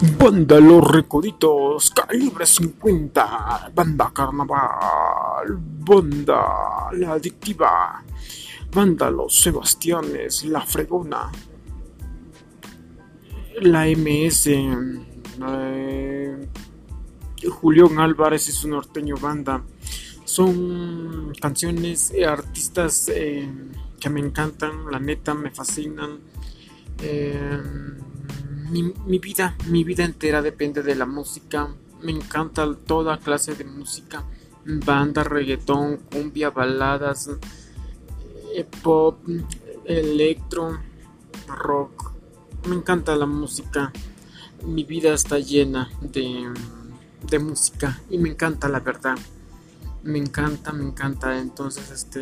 Banda Los Recoditos, calibre 50, Banda Carnaval, Banda La Adictiva, Banda Los Sebastianes, La Fregona, La MS, eh, Álvarez es un norteño banda. Son canciones, eh, artistas eh, que me encantan, la neta me fascinan. Eh, mi, vida, mi vida entera depende de la música. Me encanta toda clase de música. Banda, reggaetón, cumbia, baladas, eh, pop, electro, rock. Me encanta la música. Mi vida está llena de, de música y me encanta la verdad. Me encanta, me encanta. Entonces, este